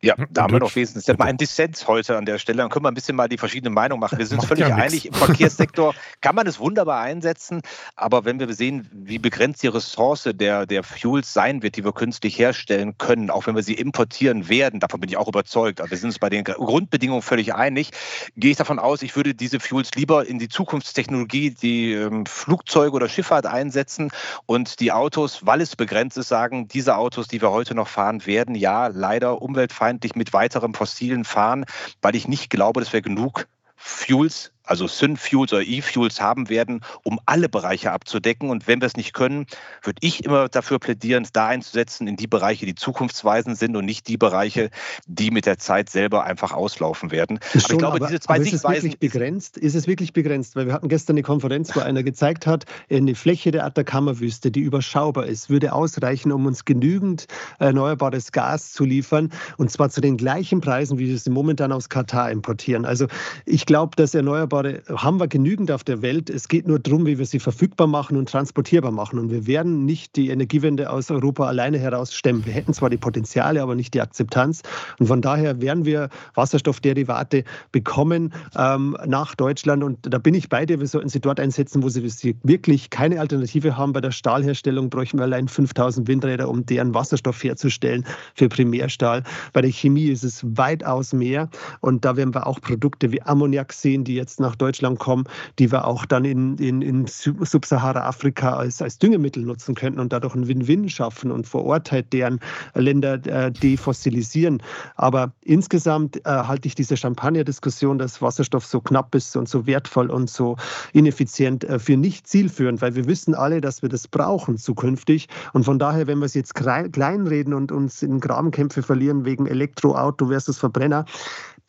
Ja, hm, da haben wir noch wesentlich mal einen Dissens heute an der Stelle. Dann können wir ein bisschen mal die verschiedenen Meinungen machen. Wir sind uns völlig ja einig, im Verkehrssektor. Kann man es wunderbar einsetzen, aber wenn wir sehen, wie begrenzt die Ressource der, der Fuels sein wird, die wir künstlich herstellen können, auch wenn wir sie importieren werden, davon bin ich auch überzeugt, aber wir sind uns bei den Grundbedingungen völlig einig, gehe ich davon aus, ich würde diese Fuels lieber in die Zukunftstechnologie, die ähm, Flugzeuge oder Schifffahrt einsetzen und die Autos, weil es begrenzt ist, sagen, diese Autos, die wir heute noch fahren, werden ja leider umweltfrei klimafeindlich mit weiterem fossilen fahren, weil ich nicht glaube, dass wir genug Fuels also Synfuels oder E-Fuels haben werden, um alle Bereiche abzudecken. Und wenn wir es nicht können, würde ich immer dafür plädieren, es da einzusetzen in die Bereiche, die zukunftsweisend sind und nicht die Bereiche, die mit der Zeit selber einfach auslaufen werden. Schon, aber ich glaube, aber, diese zwei aber ist Sichtweisen. Es wirklich begrenzt? Ist es wirklich begrenzt? Weil wir hatten gestern eine Konferenz, wo einer gezeigt hat, eine Fläche der Atacama-Wüste, die überschaubar ist, würde ausreichen, um uns genügend erneuerbares Gas zu liefern. Und zwar zu den gleichen Preisen, wie wir es momentan aus Katar importieren. Also ich glaube, dass erneuerbare Erneuerbare haben wir genügend auf der Welt. Es geht nur darum, wie wir sie verfügbar machen und transportierbar machen. Und wir werden nicht die Energiewende aus Europa alleine heraus stemmen. Wir hätten zwar die Potenziale, aber nicht die Akzeptanz. Und von daher werden wir Wasserstoffderivate bekommen ähm, nach Deutschland. Und da bin ich bei dir. Wir sollten sie dort einsetzen, wo sie wirklich keine Alternative haben. Bei der Stahlherstellung bräuchten wir allein 5000 Windräder, um deren Wasserstoff herzustellen für Primärstahl. Bei der Chemie ist es weitaus mehr. Und da werden wir auch Produkte wie Ammoniak sehen, die jetzt nach Deutschland kommen, die wir auch dann in, in, in Subsahara-Afrika als, als Düngemittel nutzen könnten und dadurch ein Win-Win schaffen und vor Ort halt deren Länder äh, defossilisieren. Aber insgesamt äh, halte ich diese Champagner-Diskussion, dass Wasserstoff so knapp ist und so wertvoll und so ineffizient äh, für nicht zielführend, weil wir wissen alle, dass wir das brauchen zukünftig. Und von daher, wenn wir es jetzt kleinreden und uns in Grabenkämpfe verlieren wegen Elektroauto versus Verbrenner,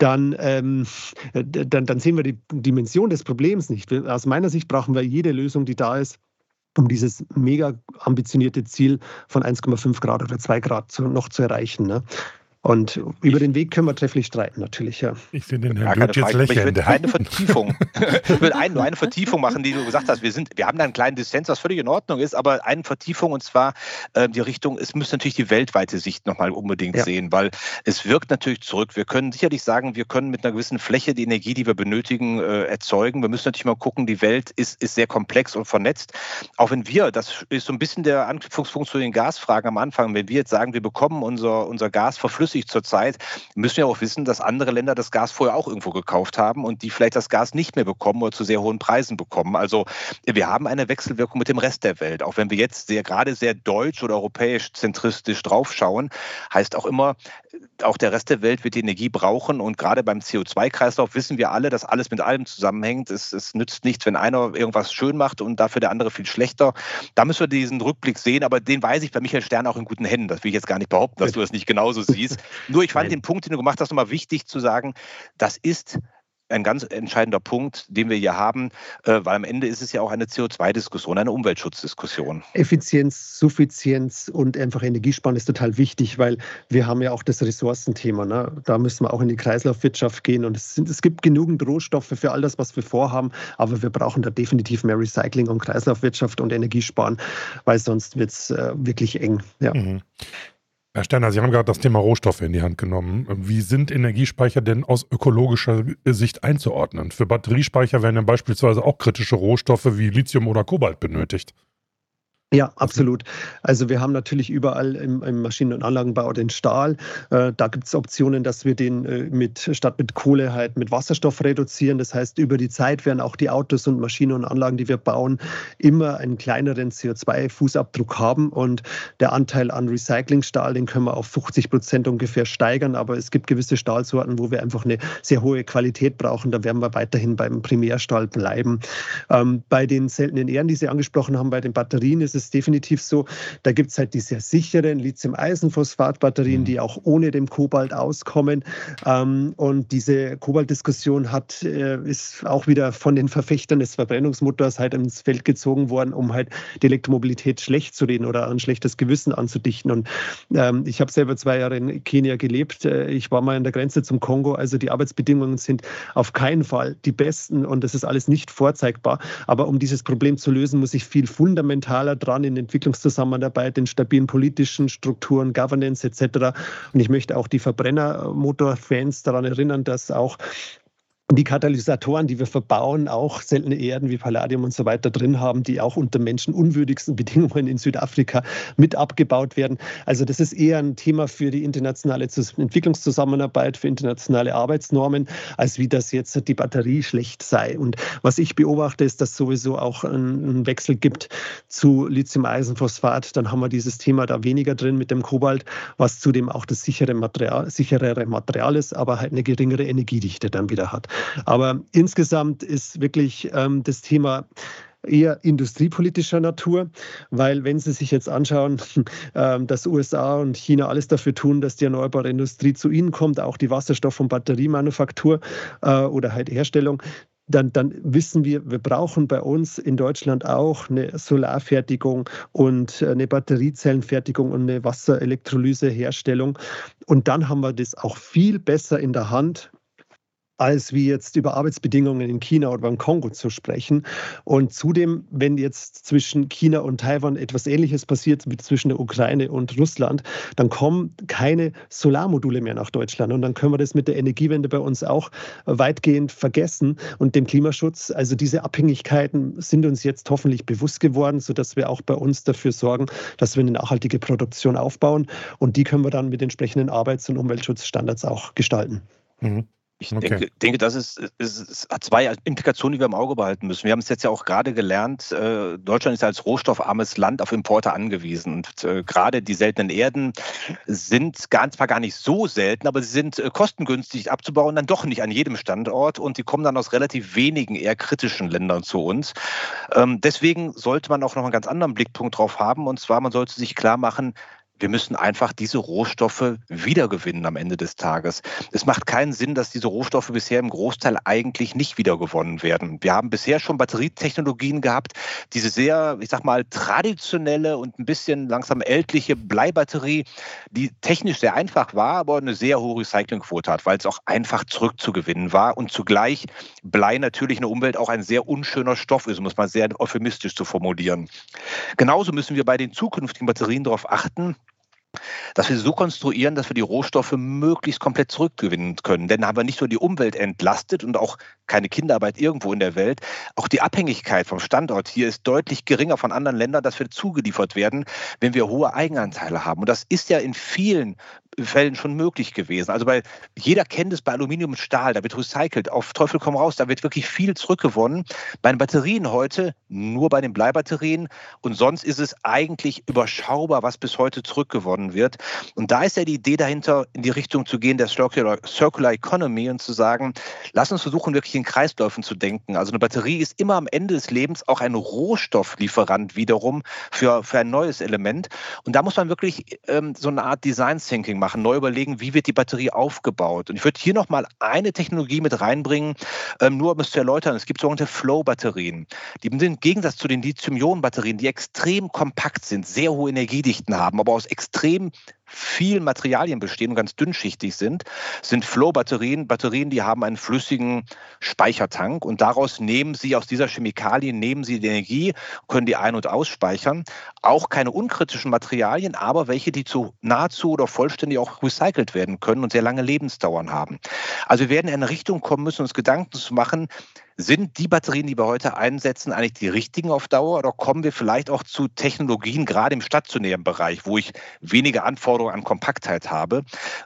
dann, ähm, dann, dann sehen wir die Dimension des Problems nicht. Aus meiner Sicht brauchen wir jede Lösung, die da ist, um dieses mega ambitionierte Ziel von 1,5 Grad oder 2 Grad zu, noch zu erreichen. Ne? Und über den Weg können wir trefflich streiten, natürlich, ja. Ich finde den Herrn Lutz jetzt lächeln. Ich will eine Vertiefung, ich will ein, nur eine Vertiefung machen, die du gesagt hast. Wir, sind, wir haben da einen kleinen Dissens, was völlig in Ordnung ist, aber eine Vertiefung und zwar äh, die Richtung, es müsste natürlich die weltweite Sicht nochmal unbedingt ja. sehen, weil es wirkt natürlich zurück. Wir können sicherlich sagen, wir können mit einer gewissen Fläche die Energie, die wir benötigen, äh, erzeugen. Wir müssen natürlich mal gucken, die Welt ist, ist sehr komplex und vernetzt. Auch wenn wir, das ist so ein bisschen der Anknüpfungspunkt zu den Gasfragen am Anfang, wenn wir jetzt sagen, wir bekommen unser, unser Gas verflüssigt, flüssig zurzeit, müssen wir auch wissen, dass andere Länder das Gas vorher auch irgendwo gekauft haben und die vielleicht das Gas nicht mehr bekommen oder zu sehr hohen Preisen bekommen. Also wir haben eine Wechselwirkung mit dem Rest der Welt. Auch wenn wir jetzt sehr, gerade sehr deutsch oder europäisch zentristisch draufschauen, heißt auch immer, auch der Rest der Welt wird die Energie brauchen. Und gerade beim CO2-Kreislauf wissen wir alle, dass alles mit allem zusammenhängt. Es, es nützt nichts, wenn einer irgendwas schön macht und dafür der andere viel schlechter. Da müssen wir diesen Rückblick sehen, aber den weiß ich bei Michael Stern auch in guten Händen. Das will ich jetzt gar nicht behaupten, dass du das nicht genauso siehst. Nur ich fand Nein. den Punkt, den du gemacht hast, nochmal wichtig zu sagen, das ist ein ganz entscheidender Punkt, den wir hier haben, äh, weil am Ende ist es ja auch eine CO2-Diskussion, eine Umweltschutzdiskussion. Effizienz, Suffizienz und einfach Energiesparen ist total wichtig, weil wir haben ja auch das Ressourcenthema. Ne? Da müssen wir auch in die Kreislaufwirtschaft gehen und es, sind, es gibt genügend Rohstoffe für all das, was wir vorhaben, aber wir brauchen da definitiv mehr Recycling und Kreislaufwirtschaft und Energiesparen, weil sonst wird es äh, wirklich eng. Ja. Mhm. Herr Sterner, Sie haben gerade das Thema Rohstoffe in die Hand genommen. Wie sind Energiespeicher denn aus ökologischer Sicht einzuordnen? Für Batteriespeicher werden ja beispielsweise auch kritische Rohstoffe wie Lithium oder Kobalt benötigt. Ja, absolut. Also wir haben natürlich überall im, im Maschinen- und Anlagenbau den Stahl. Äh, da gibt es Optionen, dass wir den äh, mit, statt mit Kohle halt mit Wasserstoff reduzieren. Das heißt, über die Zeit werden auch die Autos und Maschinen und Anlagen, die wir bauen, immer einen kleineren CO2-Fußabdruck haben. Und der Anteil an Recyclingstahl, den können wir auf 50 Prozent ungefähr steigern. Aber es gibt gewisse Stahlsorten, wo wir einfach eine sehr hohe Qualität brauchen. Da werden wir weiterhin beim Primärstahl bleiben. Ähm, bei den seltenen Ehren, die Sie angesprochen haben, bei den Batterien ist es es definitiv so. Da gibt es halt die sehr sicheren Lithium-Eisenphosphat-Batterien, die auch ohne dem Kobalt auskommen. Ähm, und diese Kobalt-Diskussion hat, äh, ist auch wieder von den Verfechtern des Verbrennungsmotors halt ins Feld gezogen worden, um halt die Elektromobilität schlecht zu reden oder ein schlechtes Gewissen anzudichten. Und ähm, ich habe selber zwei Jahre in Kenia gelebt. Äh, ich war mal an der Grenze zum Kongo. Also die Arbeitsbedingungen sind auf keinen Fall die besten und das ist alles nicht vorzeigbar. Aber um dieses Problem zu lösen, muss ich viel fundamentaler dran dran in Entwicklungszusammenarbeit, in stabilen politischen Strukturen, Governance etc. Und ich möchte auch die Verbrennermotorfans daran erinnern, dass auch die Katalysatoren, die wir verbauen, auch seltene Erden wie Palladium und so weiter drin haben, die auch unter menschenunwürdigsten Bedingungen in Südafrika mit abgebaut werden. Also das ist eher ein Thema für die internationale Entwicklungszusammenarbeit, für internationale Arbeitsnormen, als wie das jetzt die Batterie schlecht sei. Und was ich beobachte, ist, dass sowieso auch ein Wechsel gibt zu Lithium-Eisenphosphat. Dann haben wir dieses Thema da weniger drin mit dem Kobalt, was zudem auch das sichere Material, sicherere Material ist, aber halt eine geringere Energiedichte dann wieder hat. Aber insgesamt ist wirklich ähm, das Thema eher industriepolitischer Natur, weil wenn Sie sich jetzt anschauen, ähm, dass USA und China alles dafür tun, dass die erneuerbare Industrie zu ihnen kommt, auch die Wasserstoff- und Batteriemanufaktur äh, oder halt Herstellung, dann, dann, wissen wir, wir brauchen bei uns in Deutschland auch eine Solarfertigung und eine Batteriezellenfertigung und eine Wasserelektrolyseherstellung. Und dann haben wir das auch viel besser in der Hand, als wie jetzt über Arbeitsbedingungen in China oder beim Kongo zu sprechen. Und zudem, wenn jetzt zwischen China und Taiwan etwas Ähnliches passiert wie zwischen der Ukraine und Russland, dann kommen keine Solarmodule mehr nach Deutschland. Und dann können wir das mit der Energiewende bei uns auch weitgehend vergessen. Und dem Klimaschutz, also diese Abhängigkeiten sind uns jetzt hoffentlich bewusst geworden, sodass wir auch bei uns dafür sorgen, dass wir eine nachhaltige Produktion aufbauen. Und die können wir dann mit entsprechenden Arbeits- und Umweltschutzstandards auch gestalten. Mhm. Ich okay. denke, denke, das ist, ist, ist, hat zwei Implikationen, die wir im Auge behalten müssen. Wir haben es jetzt ja auch gerade gelernt, äh, Deutschland ist als rohstoffarmes Land auf Importe angewiesen. Und äh, gerade die seltenen Erden sind gar, zwar gar nicht so selten, aber sie sind äh, kostengünstig abzubauen, dann doch nicht an jedem Standort und die kommen dann aus relativ wenigen eher kritischen Ländern zu uns. Ähm, deswegen sollte man auch noch einen ganz anderen Blickpunkt drauf haben. Und zwar, man sollte sich klar machen, wir müssen einfach diese Rohstoffe wiedergewinnen am Ende des Tages. Es macht keinen Sinn, dass diese Rohstoffe bisher im Großteil eigentlich nicht wiedergewonnen werden. Wir haben bisher schon Batterietechnologien gehabt, diese sehr, ich sag mal, traditionelle und ein bisschen langsam ältliche Bleibatterie, die technisch sehr einfach war, aber eine sehr hohe Recyclingquote hat, weil es auch einfach zurückzugewinnen war und zugleich Blei natürlich in der Umwelt auch ein sehr unschöner Stoff ist, um es mal sehr euphemistisch zu formulieren. Genauso müssen wir bei den zukünftigen Batterien darauf achten, dass wir so konstruieren, dass wir die Rohstoffe möglichst komplett zurückgewinnen können. Denn haben wir nicht nur die Umwelt entlastet und auch keine Kinderarbeit irgendwo in der Welt, auch die Abhängigkeit vom Standort hier ist deutlich geringer von anderen Ländern, dass wir zugeliefert werden, wenn wir hohe Eigenanteile haben. Und das ist ja in vielen Fällen schon möglich gewesen. Also bei jeder kennt es bei Aluminium und Stahl, da wird recycelt, auf Teufel komm raus, da wird wirklich viel zurückgewonnen. Bei den Batterien heute nur bei den Bleibatterien und sonst ist es eigentlich überschaubar, was bis heute zurückgewonnen wird. Und da ist ja die Idee dahinter, in die Richtung zu gehen der Circular, Circular Economy und zu sagen, lass uns versuchen, wirklich in Kreisläufen zu denken. Also eine Batterie ist immer am Ende des Lebens auch ein Rohstofflieferant wiederum für, für ein neues Element. Und da muss man wirklich ähm, so eine Art Design Thinking machen, neu überlegen, wie wird die Batterie aufgebaut. Und ich würde hier nochmal eine Technologie mit reinbringen, ähm, nur um es zu erläutern. Es gibt sogenannte Flow-Batterien. Die sind im Gegensatz zu den Lithium-Ionen-Batterien, die extrem kompakt sind, sehr hohe Energiedichten haben, aber aus extrem vielen Materialien bestehen und ganz dünnschichtig sind, sind Flow-Batterien. Batterien, die haben einen flüssigen Speichertank und daraus nehmen sie, aus dieser Chemikalien nehmen sie die Energie, können die ein- und ausspeichern. Auch keine unkritischen Materialien, aber welche, die zu nahezu oder vollständig auch recycelt werden können und sehr lange Lebensdauern haben. Also wir werden in eine Richtung kommen müssen, uns Gedanken zu machen, sind die Batterien, die wir heute einsetzen, eigentlich die richtigen auf Dauer oder kommen wir vielleicht auch zu Technologien, gerade im stationären Bereich, wo ich weniger Anforderungen an Kompaktheit habe,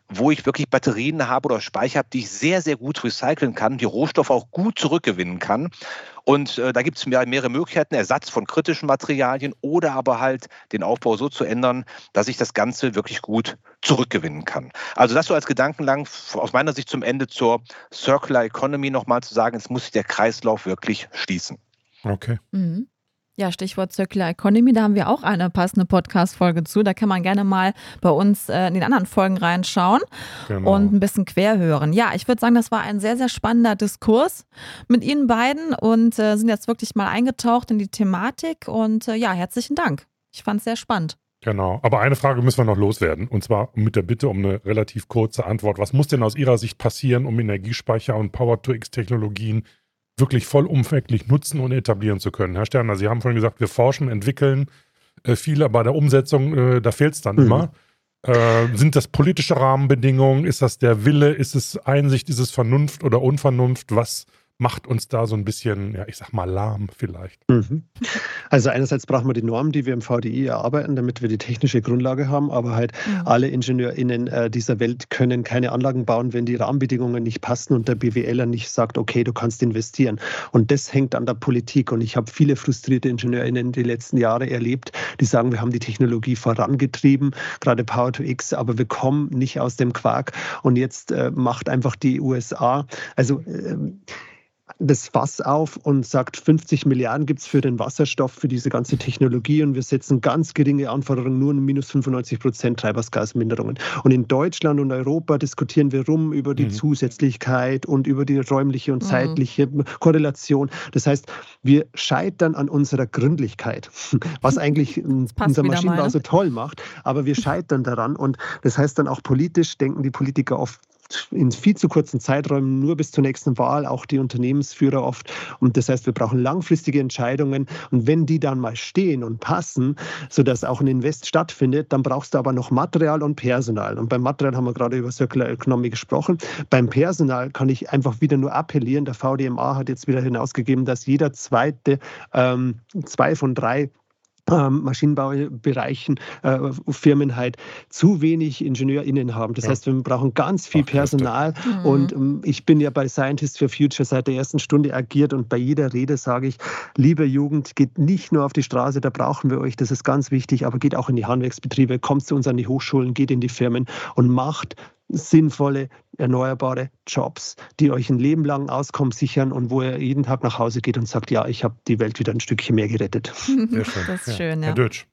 wo ich wirklich Batterien habe oder Speicher habe, die ich sehr, sehr gut recyceln kann, die Rohstoffe auch gut zurückgewinnen kann und äh, da gibt es mehrere Möglichkeiten, Ersatz von kritischen Materialien oder aber halt den Aufbau so zu ändern, dass ich das Ganze wirklich gut zurückgewinnen kann. Also das so als Gedankenlang aus meiner Sicht zum Ende zur Circular Economy nochmal zu sagen, es muss sich der Kreislauf wirklich schließen. Okay. Mhm. Ja, Stichwort Circular Economy, da haben wir auch eine passende Podcast-Folge zu. Da kann man gerne mal bei uns äh, in den anderen Folgen reinschauen genau. und ein bisschen quer hören. Ja, ich würde sagen, das war ein sehr, sehr spannender Diskurs mit Ihnen beiden und äh, sind jetzt wirklich mal eingetaucht in die Thematik. Und äh, ja, herzlichen Dank. Ich fand es sehr spannend. Genau, aber eine Frage müssen wir noch loswerden und zwar mit der Bitte um eine relativ kurze Antwort. Was muss denn aus Ihrer Sicht passieren, um Energiespeicher und Power-to-X-Technologien wirklich vollumfänglich nutzen und etablieren zu können. Herr Sterner, Sie haben vorhin gesagt, wir forschen, entwickeln äh, viel, aber bei der Umsetzung, äh, da fehlt es dann mhm. immer. Äh, sind das politische Rahmenbedingungen? Ist das der Wille? Ist es Einsicht? Ist es Vernunft oder Unvernunft? Was macht uns da so ein bisschen, ja, ich sag mal, lahm vielleicht. Mhm. Also einerseits brauchen wir die Normen, die wir im VDI erarbeiten, damit wir die technische Grundlage haben, aber halt mhm. alle IngenieurInnen äh, dieser Welt können keine Anlagen bauen, wenn die Rahmenbedingungen nicht passen und der BWLer nicht sagt, okay, du kannst investieren. Und das hängt an der Politik. Und ich habe viele frustrierte IngenieurInnen die letzten Jahre erlebt, die sagen, wir haben die Technologie vorangetrieben, gerade Power to X, aber wir kommen nicht aus dem Quark. Und jetzt äh, macht einfach die USA, also äh, das Fass auf und sagt, 50 Milliarden gibt es für den Wasserstoff, für diese ganze Technologie und wir setzen ganz geringe Anforderungen, nur minus 95 Prozent Treibhausgasminderungen. Und in Deutschland und Europa diskutieren wir rum über die mhm. Zusätzlichkeit und über die räumliche und mhm. zeitliche mhm. Korrelation. Das heißt, wir scheitern an unserer Gründlichkeit, was eigentlich unser Maschinenbau ne? so toll macht, aber wir scheitern daran und das heißt dann auch politisch denken die Politiker oft in viel zu kurzen Zeiträumen nur bis zur nächsten Wahl, auch die Unternehmensführer oft. Und das heißt, wir brauchen langfristige Entscheidungen. Und wenn die dann mal stehen und passen, sodass auch ein Invest stattfindet, dann brauchst du aber noch Material und Personal. Und beim Material haben wir gerade über Circular Economy gesprochen. Beim Personal kann ich einfach wieder nur appellieren. Der VDMA hat jetzt wieder hinausgegeben, dass jeder zweite, ähm, zwei von drei ähm, Maschinenbaubereichen, äh, Firmen halt zu wenig IngenieurInnen haben. Das ja. heißt, wir brauchen ganz viel Personal. Mhm. Und ähm, ich bin ja bei Scientists for Future seit der ersten Stunde agiert und bei jeder Rede sage ich, liebe Jugend, geht nicht nur auf die Straße, da brauchen wir euch, das ist ganz wichtig, aber geht auch in die Handwerksbetriebe, kommt zu uns an die Hochschulen, geht in die Firmen und macht sinnvolle, erneuerbare Jobs, die euch ein Leben lang Auskommen sichern und wo ihr jeden Tag nach Hause geht und sagt, ja, ich habe die Welt wieder ein Stückchen mehr gerettet. Sehr schön. Das ist ja. schön, ja. Herr Deutsch.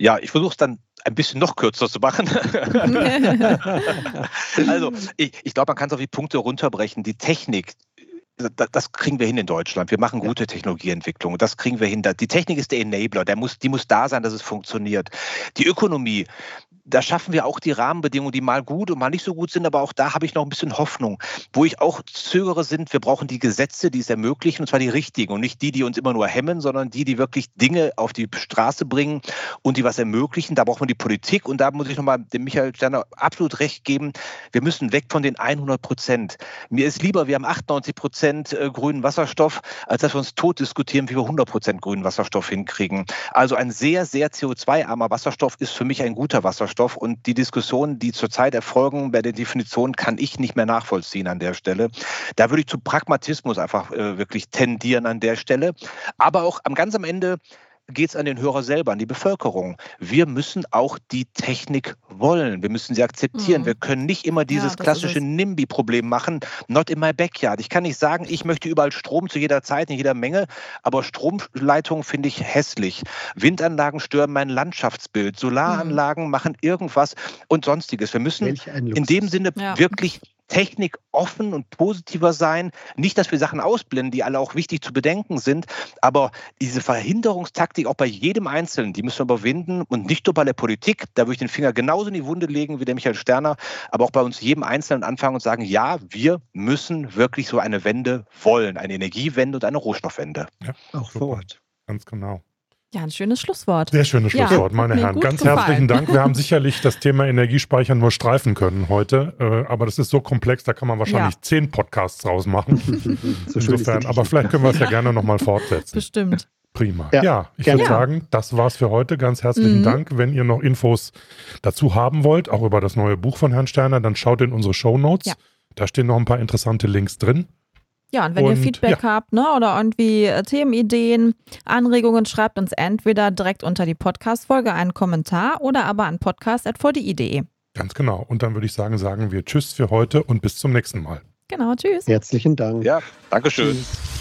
Ja, ich versuche es dann ein bisschen noch kürzer zu machen. also, ich, ich glaube, man kann es auf die Punkte runterbrechen. Die Technik, das kriegen wir hin in Deutschland. Wir machen gute Technologieentwicklung. Das kriegen wir hin. Die Technik ist der Enabler. Der muss, die muss da sein, dass es funktioniert. Die Ökonomie, da schaffen wir auch die Rahmenbedingungen, die mal gut und mal nicht so gut sind, aber auch da habe ich noch ein bisschen Hoffnung. Wo ich auch zögere sind, wir brauchen die Gesetze, die es ermöglichen, und zwar die richtigen und nicht die, die uns immer nur hemmen, sondern die, die wirklich Dinge auf die Straße bringen und die was ermöglichen. Da braucht man die Politik und da muss ich nochmal dem Michael Sterner absolut recht geben. Wir müssen weg von den 100 Prozent. Mir ist lieber, wir haben 98 Prozent äh, grünen Wasserstoff, als dass wir uns tot diskutieren, wie wir 100 Prozent grünen Wasserstoff hinkriegen. Also ein sehr, sehr CO2-armer Wasserstoff ist für mich ein guter Wasserstoff. Rohstoff. Und die Diskussionen, die zurzeit erfolgen bei der Definition, kann ich nicht mehr nachvollziehen an der Stelle. Da würde ich zu Pragmatismus einfach äh, wirklich tendieren an der Stelle. Aber auch am ganz am Ende geht es an den Hörer selber, an die Bevölkerung. Wir müssen auch die Technik wollen. Wir müssen sie akzeptieren. Mhm. Wir können nicht immer dieses ja, klassische NIMBY-Problem machen. Not in my backyard. Ich kann nicht sagen, ich möchte überall Strom zu jeder Zeit, in jeder Menge, aber Stromleitungen finde ich hässlich. Windanlagen stören mein Landschaftsbild. Solaranlagen mhm. machen irgendwas und sonstiges. Wir müssen in dem Sinne ja. wirklich Technik offen und positiver sein. Nicht, dass wir Sachen ausblenden, die alle auch wichtig zu bedenken sind, aber diese Verhinderungstaktik auch bei jedem Einzelnen, die müssen wir überwinden und nicht nur bei der Politik. Da würde ich den Finger genauso in die Wunde legen wie der Michael Sterner, aber auch bei uns jedem Einzelnen anfangen und sagen, ja, wir müssen wirklich so eine Wende wollen, eine Energiewende und eine Rohstoffwende. Ja, auch vor Ort. Ganz genau. Ja, ein schönes Schlusswort. Sehr schönes Schlusswort, ja, meine Herren. Ganz gefallen. herzlichen Dank. Wir haben sicherlich das Thema Energiespeichern nur streifen können heute, äh, aber das ist so komplex, da kann man wahrscheinlich ja. zehn Podcasts draus machen. so Insofern, aber vielleicht können wir es ja gerne nochmal fortsetzen. Bestimmt. Prima. Ja, ja ich würde sagen, das war's für heute. Ganz herzlichen mhm. Dank. Wenn ihr noch Infos dazu haben wollt, auch über das neue Buch von Herrn Sterner, dann schaut in unsere Show Notes. Ja. Da stehen noch ein paar interessante Links drin. Ja, und wenn und, ihr Feedback ja. habt, ne, oder irgendwie äh, Themenideen, Anregungen, schreibt uns entweder direkt unter die Podcast-Folge einen Kommentar oder aber an podcast.vdi.de. Ganz genau. Und dann würde ich sagen, sagen wir Tschüss für heute und bis zum nächsten Mal. Genau, tschüss. Herzlichen Dank. Ja, Dankeschön. Tschüss.